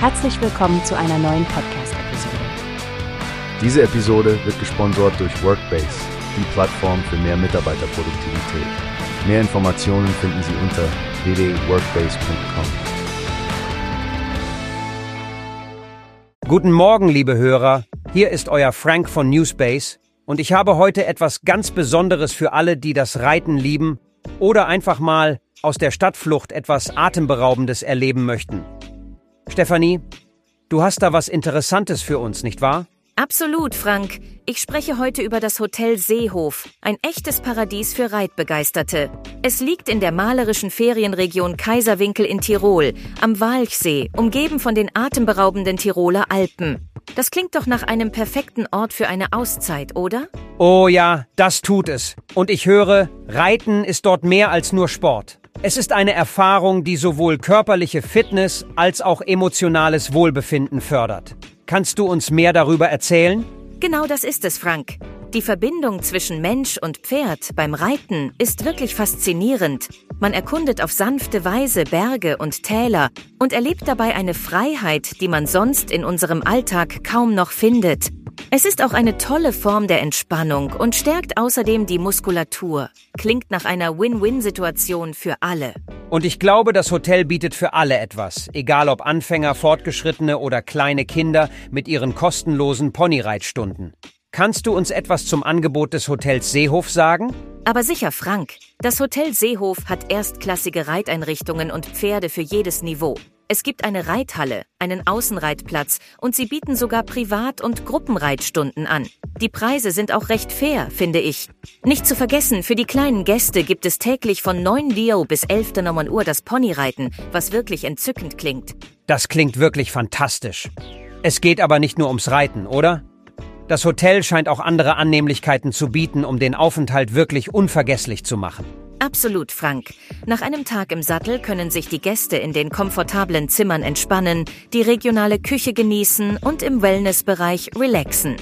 Herzlich willkommen zu einer neuen Podcast-Episode. Diese Episode wird gesponsert durch Workbase, die Plattform für mehr Mitarbeiterproduktivität. Mehr Informationen finden Sie unter www.workbase.com. Guten Morgen, liebe Hörer. Hier ist euer Frank von Newspace und ich habe heute etwas ganz Besonderes für alle, die das Reiten lieben oder einfach mal aus der Stadtflucht etwas Atemberaubendes erleben möchten. Stefanie, du hast da was Interessantes für uns, nicht wahr? Absolut, Frank. Ich spreche heute über das Hotel Seehof, ein echtes Paradies für Reitbegeisterte. Es liegt in der malerischen Ferienregion Kaiserwinkel in Tirol, am Walchsee, umgeben von den atemberaubenden Tiroler Alpen. Das klingt doch nach einem perfekten Ort für eine Auszeit, oder? Oh ja, das tut es. Und ich höre, Reiten ist dort mehr als nur Sport. Es ist eine Erfahrung, die sowohl körperliche Fitness als auch emotionales Wohlbefinden fördert. Kannst du uns mehr darüber erzählen? Genau das ist es, Frank. Die Verbindung zwischen Mensch und Pferd beim Reiten ist wirklich faszinierend. Man erkundet auf sanfte Weise Berge und Täler und erlebt dabei eine Freiheit, die man sonst in unserem Alltag kaum noch findet. Es ist auch eine tolle Form der Entspannung und stärkt außerdem die Muskulatur. Klingt nach einer Win-Win-Situation für alle. Und ich glaube, das Hotel bietet für alle etwas, egal ob Anfänger, Fortgeschrittene oder kleine Kinder mit ihren kostenlosen Ponyreitstunden. Kannst du uns etwas zum Angebot des Hotels Seehof sagen? Aber sicher, Frank. Das Hotel Seehof hat erstklassige Reiteinrichtungen und Pferde für jedes Niveau. Es gibt eine Reithalle, einen Außenreitplatz und sie bieten sogar Privat- und Gruppenreitstunden an. Die Preise sind auch recht fair, finde ich. Nicht zu vergessen, für die kleinen Gäste gibt es täglich von 9 Leo bis 11 Uhr das Ponyreiten, was wirklich entzückend klingt. Das klingt wirklich fantastisch. Es geht aber nicht nur ums Reiten, oder? Das Hotel scheint auch andere Annehmlichkeiten zu bieten, um den Aufenthalt wirklich unvergesslich zu machen. Absolut, Frank. Nach einem Tag im Sattel können sich die Gäste in den komfortablen Zimmern entspannen, die regionale Küche genießen und im Wellnessbereich relaxen.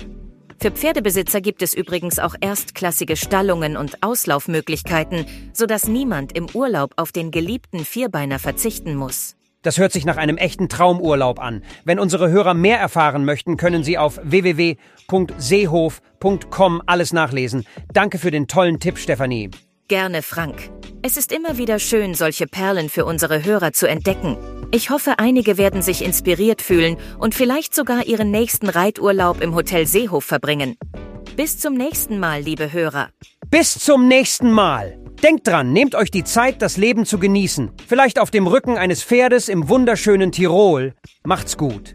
Für Pferdebesitzer gibt es übrigens auch erstklassige Stallungen und Auslaufmöglichkeiten, sodass niemand im Urlaub auf den geliebten Vierbeiner verzichten muss. Das hört sich nach einem echten Traumurlaub an. Wenn unsere Hörer mehr erfahren möchten, können sie auf www.seehof.com alles nachlesen. Danke für den tollen Tipp, Stefanie. Gerne, Frank. Es ist immer wieder schön, solche Perlen für unsere Hörer zu entdecken. Ich hoffe, einige werden sich inspiriert fühlen und vielleicht sogar ihren nächsten Reiturlaub im Hotel Seehof verbringen. Bis zum nächsten Mal, liebe Hörer. Bis zum nächsten Mal. Denkt dran, nehmt euch die Zeit, das Leben zu genießen. Vielleicht auf dem Rücken eines Pferdes im wunderschönen Tirol. Macht's gut.